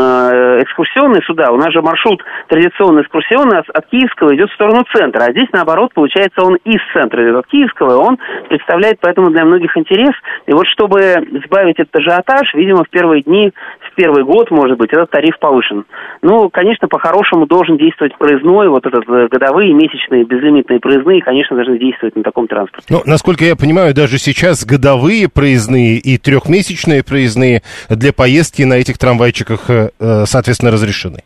экскурсионные суда, у нас же маршрут традиционный экскурсионный от, от Киевского идет в сторону центра, а здесь, наоборот, получается, он из центра идет. От Киевского, он представляет поэтому для многих интерес, и вот чтобы сбавить этот ажиотаж, видимо, в первые дни, в первый год, может быть, этот тариф повышен. Ну, конечно, по-хорошему должен действовать проездной, вот этот э, годовые, месячные месячные безлимитные проездные, конечно, должны действовать на таком транспорте. Ну, насколько я понимаю, даже сейчас годовые проездные и трехмесячные проездные для поездки на этих трамвайчиках, э, э, соответственно, разрешены.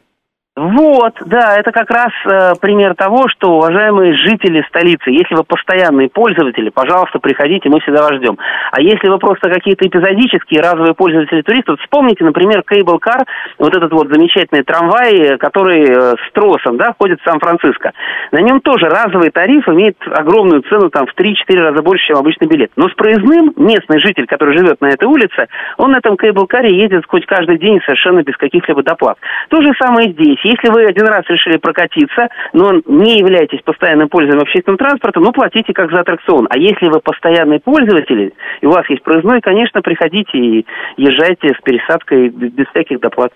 Вот, да, это как раз э, пример того, что, уважаемые жители столицы, если вы постоянные пользователи, пожалуйста, приходите, мы всегда вас ждем. А если вы просто какие-то эпизодические разовые пользователи туристов, вспомните, например, Cable Car, вот этот вот замечательный трамвай, который э, с тросом, да, ходит в Сан-Франциско. На нем тоже разовый тариф имеет огромную цену, там, в 3-4 раза больше, чем обычный билет. Но с проездным местный житель, который живет на этой улице, он на этом Cable Car едет хоть каждый день совершенно без каких-либо доплат. То же самое здесь если вы один раз решили прокатиться, но не являетесь постоянным пользователем общественного транспорта, ну, платите как за аттракцион. А если вы постоянный пользователь, и у вас есть проездной, конечно, приходите и езжайте с пересадкой без всяких доплат.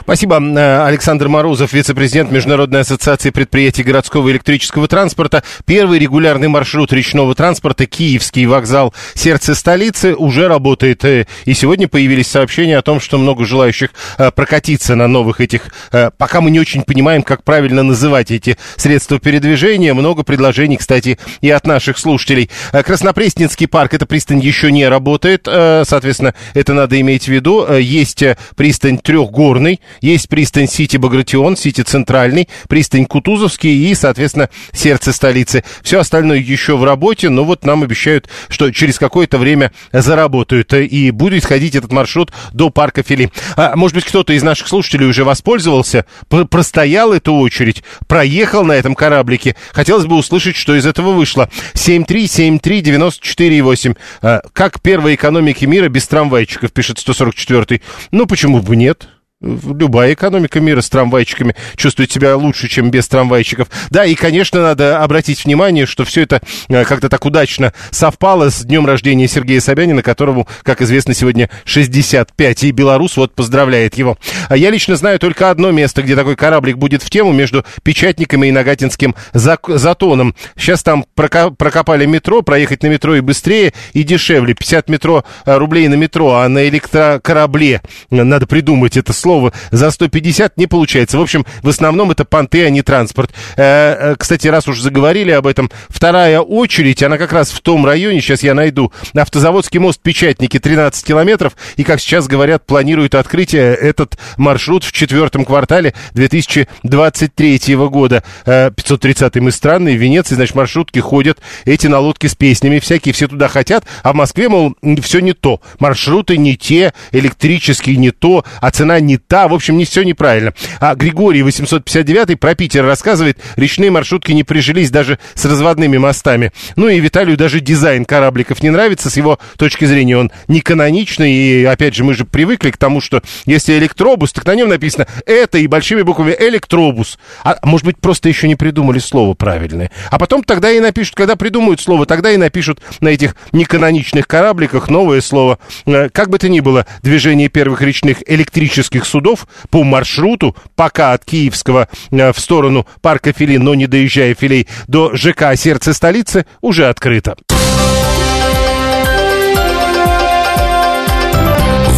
Спасибо. Э, Александр Морозов, вице-президент Международной ассоциации предприятий городского электрического транспорта. Первый регулярный маршрут речного транспорта Киевский вокзал сердце столицы уже работает. Э, и сегодня появились сообщения о том, что много желающих э, прокатиться на новых этих, пока мы не очень понимаем, как правильно называть эти средства передвижения. Много предложений, кстати, и от наших слушателей. Краснопресненский парк, эта пристань еще не работает. Соответственно, это надо иметь в виду. Есть пристань трех гор Черный, есть пристань Сити Багратион, Сити Центральный, пристань Кутузовский и, соответственно, сердце столицы. Все остальное еще в работе, но вот нам обещают, что через какое-то время заработают и будет ходить этот маршрут до парка Фили. А, может быть, кто-то из наших слушателей уже воспользовался, простоял эту очередь, проехал на этом кораблике. Хотелось бы услышать, что из этого вышло. 7373948. А, как первой экономики мира без трамвайчиков, пишет 144 Ну, почему бы нет? Любая экономика мира с трамвайчиками чувствует себя лучше, чем без трамвайчиков. Да, и, конечно, надо обратить внимание, что все это э, как-то так удачно совпало с днем рождения Сергея Собянина, которому, как известно, сегодня 65, и белорус вот поздравляет его. А я лично знаю только одно место, где такой кораблик будет в тему между Печатниками и Нагатинским затоном. Сейчас там прокопали метро, проехать на метро и быстрее, и дешевле. 50 метро, э, рублей на метро, а на электрокорабле надо придумать это слово за 150 не получается. В общем, в основном это понты, а не транспорт. Э, э, кстати, раз уж заговорили об этом, вторая очередь, она как раз в том районе, сейчас я найду, автозаводский мост Печатники 13 километров, и, как сейчас говорят, планируют открытие этот маршрут в четвертом квартале 2023 года. 530-й мы странные, в Венеции, значит, маршрутки ходят, эти на лодке с песнями всякие, все туда хотят, а в Москве, мол, все не то. Маршруты не те, электрические не то, а цена не та. В общем, не все неправильно. А Григорий 859 про Питер рассказывает, речные маршрутки не прижились даже с разводными мостами. Ну и Виталию даже дизайн корабликов не нравится. С его точки зрения он не каноничный. И опять же, мы же привыкли к тому, что если электробус, так на нем написано это и большими буквами электробус. А может быть, просто еще не придумали слово правильное. А потом тогда и напишут, когда придумают слово, тогда и напишут на этих неканоничных корабликах новое слово. Э, как бы то ни было, движение первых речных электрических судов по маршруту, пока от Киевского э, в сторону парка Филей, но не доезжая Филей, до ЖК «Сердце столицы» уже открыто.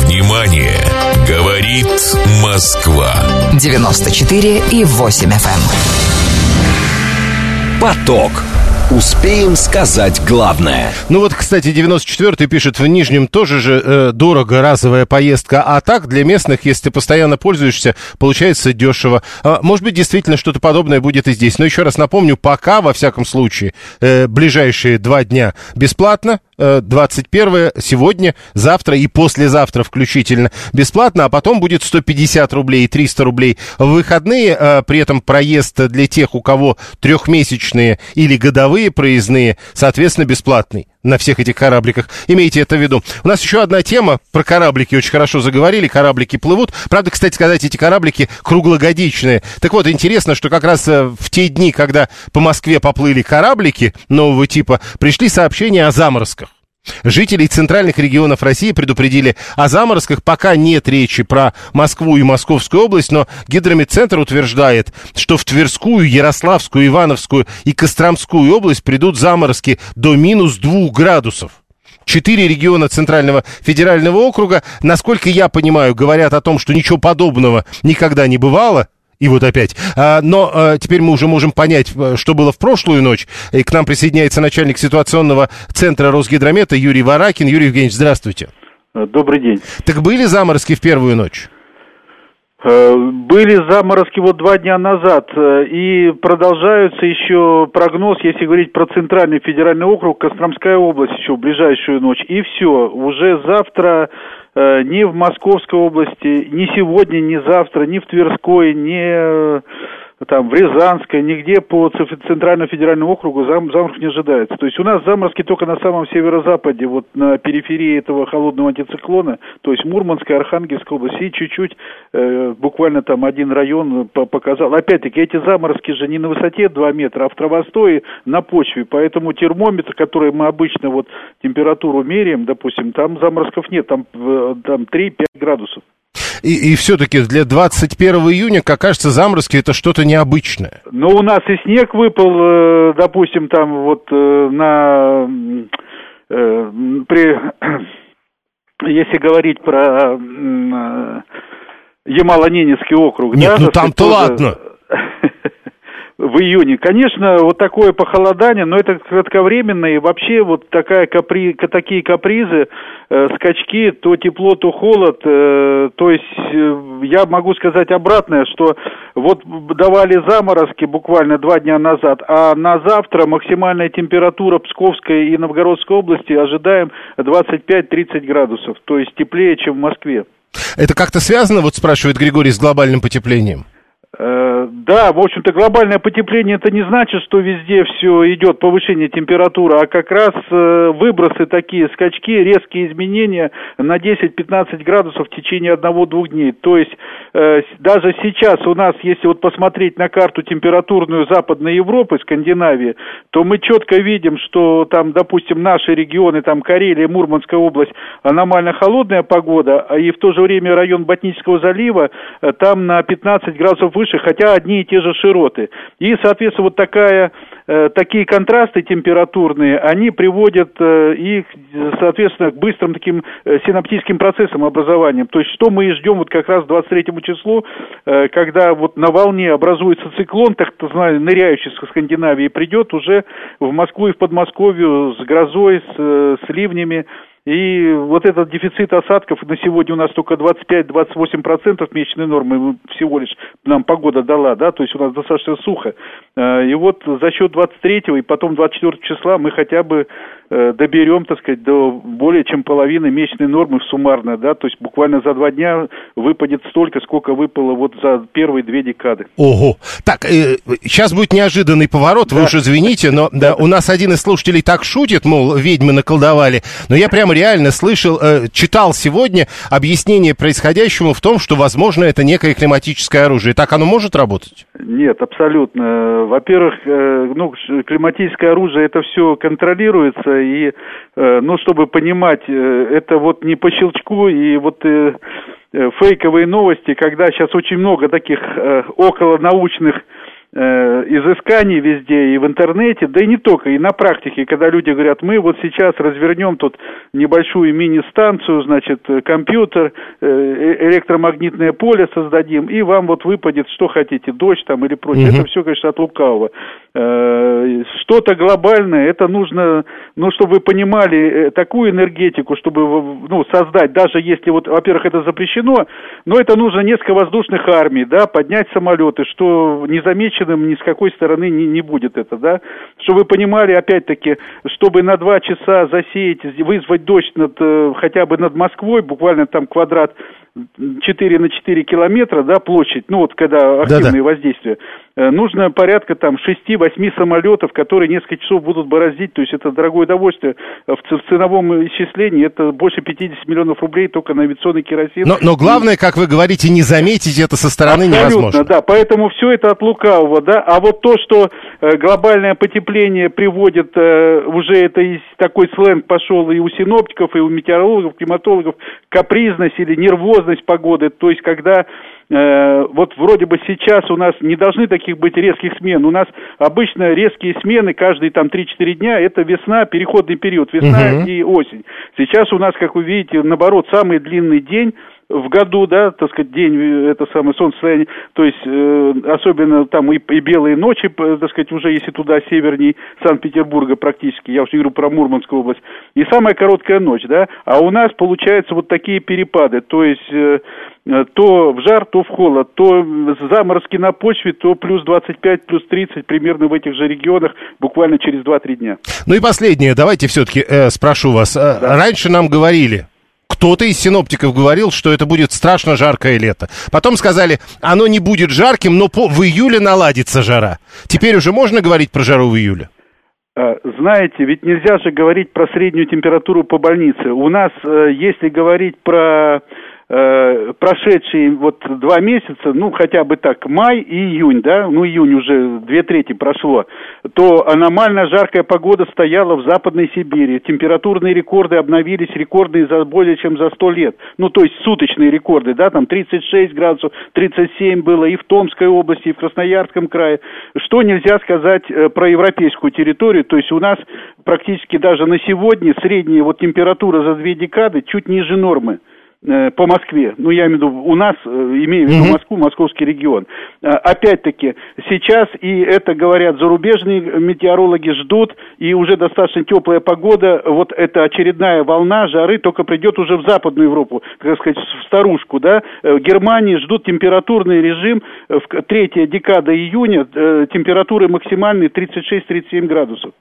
Внимание! Говорит Москва. 94 и 8 FM. Эм. Поток. Успеем сказать главное. Ну вот, кстати, 94-й пишет, в Нижнем тоже же э, дорого разовая поездка, а так для местных, если ты постоянно пользуешься, получается дешево. А, может быть, действительно что-то подобное будет и здесь. Но еще раз напомню, пока, во всяком случае, э, ближайшие два дня бесплатно, 21 э, сегодня, завтра и послезавтра включительно бесплатно, а потом будет 150 рублей и 300 рублей в выходные. Э, при этом проезд для тех, у кого трехмесячные или годовые проездные, соответственно, бесплатный на всех этих корабликах. Имейте это в виду. У нас еще одна тема про кораблики. Очень хорошо заговорили. Кораблики плывут. Правда, кстати сказать, эти кораблики круглогодичные. Так вот, интересно, что как раз э, в те дни, когда по Москве поплыли кораблики нового типа, пришли сообщения о заморозках. Жителей центральных регионов России предупредили о заморозках. Пока нет речи про Москву и Московскую область, но Гидромедцентр утверждает, что в Тверскую, Ярославскую, Ивановскую и Костромскую область придут заморозки до минус 2 градусов. Четыре региона Центрального федерального округа, насколько я понимаю, говорят о том, что ничего подобного никогда не бывало – и вот опять. А, но а, теперь мы уже можем понять, э, что было в прошлую ночь. И к нам присоединяется начальник ситуационного центра Росгидромета Юрий Варакин. Юрий Евгеньевич, здравствуйте. Э, добрый день. Так были заморозки в первую ночь? Э, были заморозки вот два дня назад, и продолжаются еще прогноз, если говорить про Центральный федеральный округ, Костромская область еще в ближайшую ночь. И все, уже завтра ни в Московской области, ни сегодня, ни завтра, ни в Тверской, ни там в Рязанской, нигде по Центральному федеральному округу зам, заморозки не ожидается. То есть у нас заморозки только на самом северо-западе, вот на периферии этого холодного антициклона, то есть Мурманская, Архангельская область, и чуть-чуть, э, буквально там один район показал. Опять-таки, эти заморозки же не на высоте 2 метра, а в травостое на почве, поэтому термометр, который мы обычно вот температуру меряем, допустим, там заморозков нет, там, э, там 3-5 градусов. И, и все-таки для 21 июня, как кажется, заморозки это что-то необычное. Ну, у нас и снег выпал, э, допустим, там вот э, на... Э, при, если говорить про Ямало-Ненецкий округ. Нет, да, ну там-то ладно. в июне. Конечно, вот такое похолодание, но это кратковременно, и вообще вот такая капри, такие капризы, э, скачки, то тепло, то холод, э, то есть э, я могу сказать обратное, что вот давали заморозки буквально два дня назад, а на завтра максимальная температура Псковской и Новгородской области ожидаем 25-30 градусов, то есть теплее, чем в Москве. Это как-то связано, вот спрашивает Григорий, с глобальным потеплением? Э, да, в общем-то, глобальное потепление это не значит, что везде все идет повышение температуры, а как раз э, выбросы такие, скачки, резкие изменения на 10-15 градусов в течение одного-двух дней. То есть даже сейчас у нас, если вот посмотреть на карту температурную Западной Европы, Скандинавии, то мы четко видим, что там, допустим, наши регионы, там Карелия, Мурманская область, аномально холодная погода, а и в то же время район Ботнического залива, там на 15 градусов выше, хотя одни и те же широты. И, соответственно, вот такая, э, такие контрасты температурные, они приводят э, и, соответственно, к быстрым таким э, синаптическим процессам образованием. То есть, что мы и ждем вот как раз 23 числу, э, когда вот на волне образуется циклон, так называемый, ныряющий с Скандинавии, придет уже в Москву и в Подмосковью с грозой, с, э, с ливнями, и вот этот дефицит осадков на сегодня у нас только 25-28% месячной нормы всего лишь нам погода дала, да, то есть у нас достаточно сухо. Э, и вот за счет 23 и потом 24 числа мы хотя бы э, доберем, так сказать, до более чем половины месячной нормы суммарно, да, то есть буквально за два дня выпадет столько, сколько выпало вот за первые две декады. Ого! Так, э, сейчас будет неожиданный поворот, да. вы уж извините, но да, у нас один из слушателей так шутит, мол, ведьмы наколдовали, но я прямо реально слышал, э, читал сегодня объяснение происходящему в том, что, возможно, это некое климатическое оружие. Так оно может работать? Нет, абсолютно. Во-первых, э, ну, климатическое оружие это все контролируется, и, э, ну, чтобы понимать, э, это вот не по щелчку, и вот э, э фейковые новости, когда сейчас очень много таких э, околонаучных Э, изысканий везде и в интернете, да и не только, и на практике, когда люди говорят, мы вот сейчас развернем тут небольшую мини-станцию, значит, компьютер, э, электромагнитное поле создадим, и вам вот выпадет, что хотите, дождь там или прочее. Угу. Это все, конечно, от лукавого. Э, что-то глобальное, это нужно, ну, чтобы вы понимали такую энергетику, чтобы, ну, создать, даже если вот, во-первых, это запрещено, но это нужно несколько воздушных армий, да, поднять самолеты, что незамечено незамеченным ни с какой стороны не, не будет это, да. Чтобы вы понимали, опять-таки, чтобы на два часа засеять, вызвать дождь над, э, хотя бы над Москвой, буквально там квадрат 4 на 4 километра, да, площадь, ну вот когда активные Да-да. воздействия, нужно порядка там 6-8 самолетов, которые несколько часов будут бороздить, то есть это дорогое удовольствие. В, в ценовом исчислении это больше 50 миллионов рублей только на авиационный керосин. Но, но главное, как вы говорите, не заметить это со стороны Абсолютно, невозможно. да, поэтому все это от лукавого, да, а вот то, что э, глобальное потепление приводит, э, уже это из такой сленг пошел и у синоптиков, и у метеорологов, климатологов, капризность или нервозность погоды, то есть когда э, вот вроде бы сейчас у нас не должны таких быть резких смен. У нас обычно резкие смены каждые там 3-4 дня это весна, переходный период, весна угу. и осень. Сейчас у нас, как вы видите, наоборот, самый длинный день в году, да, так сказать, день, э, это самое солнцестояние, то есть э, особенно там и, и белые ночи, так сказать, уже если туда северней Санкт-Петербурга практически, я уже говорю про Мурманскую область, и самая короткая ночь, да, а у нас получается вот такие перепады, то есть э, э то в жар, то в холод, то заморозки на почве, то плюс 25, плюс 30 примерно в этих же регионах буквально через 2-3 дня. Ну и последнее, давайте все-таки э, спрошу вас. Э, да. Раньше нам говорили, кто-то из синоптиков говорил, что это будет страшно жаркое лето. Потом сказали, оно не будет жарким, но по, в июле наладится жара. Теперь уже можно говорить про жару в июле? А, знаете, ведь нельзя же говорить про среднюю температуру по больнице. У нас, э, если говорить про э, прошедшие вот два месяца, ну, хотя бы так, май и июнь, да, ну, июнь уже две трети прошло, то аномально жаркая погода стояла в Западной Сибири. Температурные рекорды обновились, рекордные за более чем за сто лет. Ну, то есть суточные рекорды, да, там 36 градусов, 37 было и в Томской области, и в Красноярском крае. Что нельзя сказать э, про европейскую территорию? То есть у нас практически даже на сегодня средняя вот температура за две декады чуть ниже нормы. Э, по Москве, ну я имею в виду у нас, э, имею в виду Москву, московский регион. Э, опять-таки, сейчас, и это говорят зарубежные метеорологи, ждут, и уже достаточно теплая погода, вот эта очередная волна жары только придет уже в Западную Европу, так сказать, в старушку, да. В Германии ждут температурный режим, в третья декада июня, температуры максимальные 36-37 градусов.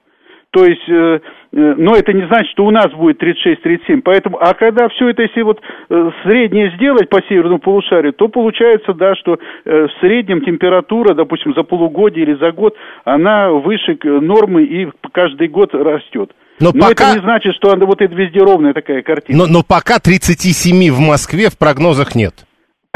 То есть, э, э, но это не значит, что у нас будет 36-37. Поэтому, а когда все это, если вот э, среднее сделать по северному полушарию, то получается, да, что э, в среднем температура, допустим, за полугодие или за год, она выше нормы и каждый год растет. Но, но пока... это не значит, что она вот это везде ровная такая картина. Но, но пока 37 в Москве в прогнозах нет.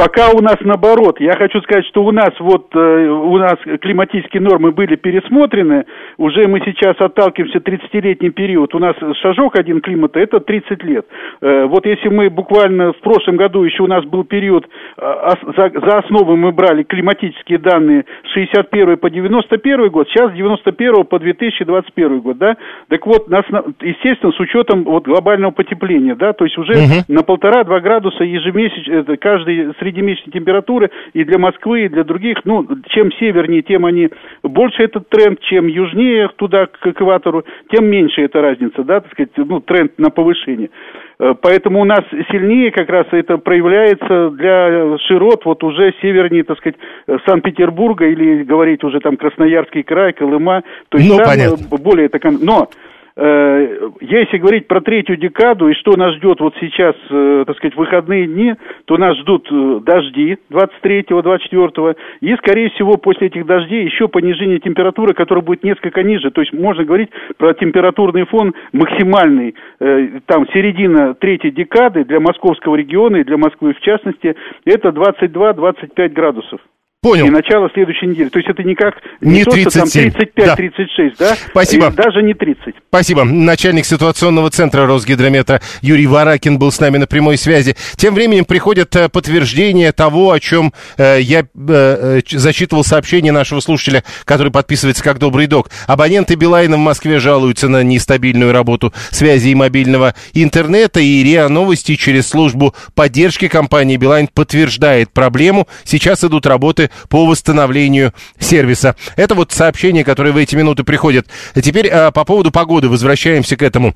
Пока у нас наоборот. Я хочу сказать, что у нас вот э, у нас климатические нормы были пересмотрены. Уже мы сейчас отталкиваемся 30-летний период. У нас шажок один климата это 30 лет. Э, вот если мы буквально в прошлом году еще у нас был период, э, за, основу мы брали климатические данные с 61 по 91 год, сейчас с 91 по 2021 год, да? Так вот, нас, естественно, с учетом вот глобального потепления, да, то есть уже угу. на полтора-два градуса ежемесячно, каждый среди среднемесячной температуры и для Москвы, и для других, ну, чем севернее, тем они больше этот тренд, чем южнее туда, к экватору, тем меньше эта разница, да, так сказать, ну, тренд на повышение. Э, поэтому у нас сильнее как раз это проявляется для широт вот уже севернее, так сказать, Санкт-Петербурга или говорить уже там Красноярский край, Колыма. То есть ну, там понятно. более это... Но Э, если говорить про третью декаду и что нас ждет вот сейчас, э, так сказать, выходные дни, то нас ждут э, дожди 23-го, 24-го, и, скорее всего, после этих дождей еще понижение температуры, которое будет несколько ниже. То есть можно говорить про температурный фон максимальный, там, середина третьей декады для московского региона и для Москвы в частности, это 22-25 градусов. Понял. И начало следующей недели. То есть это никак не, не то, 37. что там 35-36, да. да? Спасибо. И даже не 30. Спасибо. Начальник ситуационного центра Росгидромета Юрий Варакин был с нами на прямой связи. Тем временем приходят э, подтверждения того, о чем э, я э, э, зачитывал сообщение нашего слушателя, который подписывается как добрый док. Абоненты Билайна в Москве жалуются на нестабильную работу связи и мобильного интернета. И РИА Новости через службу поддержки компании Билайн подтверждает проблему. Сейчас идут работы по восстановлению сервиса. Это вот сообщение, которое в эти минуты приходит. Теперь а, по поводу погоды возвращаемся к этому.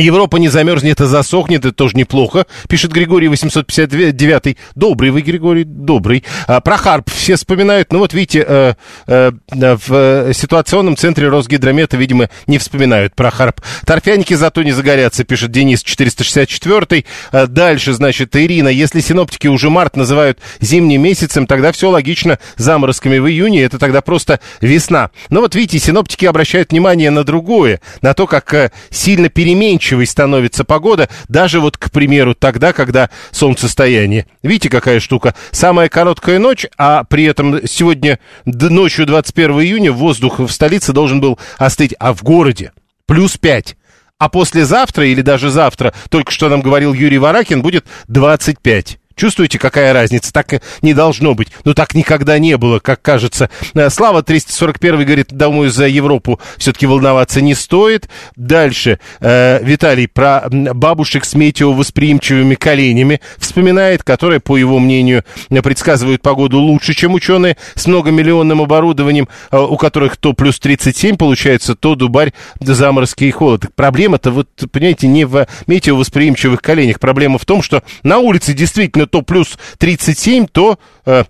Европа не замерзнет, а засохнет, это тоже неплохо, пишет Григорий 859. Добрый вы, Григорий, добрый. А, про Харп все вспоминают, ну вот видите, э, э, в ситуационном центре Росгидромета, видимо, не вспоминают про Харп. Торфяники зато не загорятся, пишет Денис 464. А, дальше, значит, Ирина, если синоптики уже март называют зимним месяцем, тогда все логично заморозками в июне, это тогда просто весна. Но вот видите, синоптики обращают внимание на другое, на то, как э, сильно переменчиво изменчивой становится погода, даже вот, к примеру, тогда, когда солнцестояние. Видите, какая штука? Самая короткая ночь, а при этом сегодня ночью 21 июня воздух в столице должен был остыть, а в городе плюс 5. А послезавтра или даже завтра, только что нам говорил Юрий Варакин, будет 25. Чувствуете, какая разница? Так не должно быть. Но так никогда не было, как кажется. Э, Слава 341 говорит, думаю, за Европу все-таки волноваться не стоит. Дальше э, Виталий про бабушек с метеовосприимчивыми коленями вспоминает, которые, по его мнению, предсказывают погоду лучше, чем ученые с многомиллионным оборудованием, э, у которых то плюс 37 получается, то дубарь, заморозки и холод. Проблема-то, вот, понимаете, не в метеовосприимчивых коленях. Проблема в том, что на улице действительно то плюс 37, то э,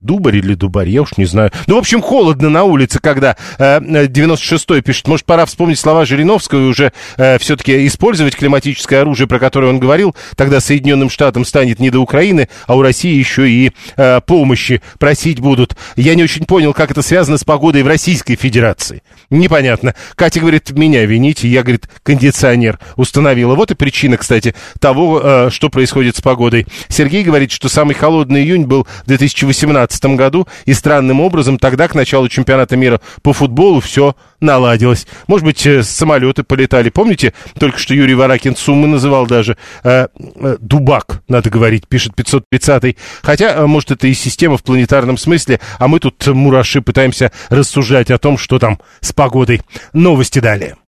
Дубарь или Дубарь, я уж не знаю. Ну, в общем, холодно на улице, когда э, 96-й пишет. Может, пора вспомнить слова Жириновского и уже э, все-таки использовать климатическое оружие, про которое он говорил. Тогда Соединенным Штатам станет не до Украины, а у России еще и э, помощи просить будут. Я не очень понял, как это связано с погодой в Российской Федерации. Непонятно. Катя говорит, меня вините. Я, говорит, кондиционер установила. Вот и причина, кстати, того, э, что происходит с погодой. Сергей говорит, что самый холодный июнь был в 2018 2017 году, и странным образом тогда, к началу чемпионата мира по футболу, все наладилось. Может быть, э, самолеты полетали. Помните, только что Юрий Варакин суммы называл даже. Э, э, Дубак, надо говорить, пишет 530-й. Хотя, э, может, это и система в планетарном смысле, а мы тут, мураши, пытаемся рассуждать о том, что там с погодой. Новости далее.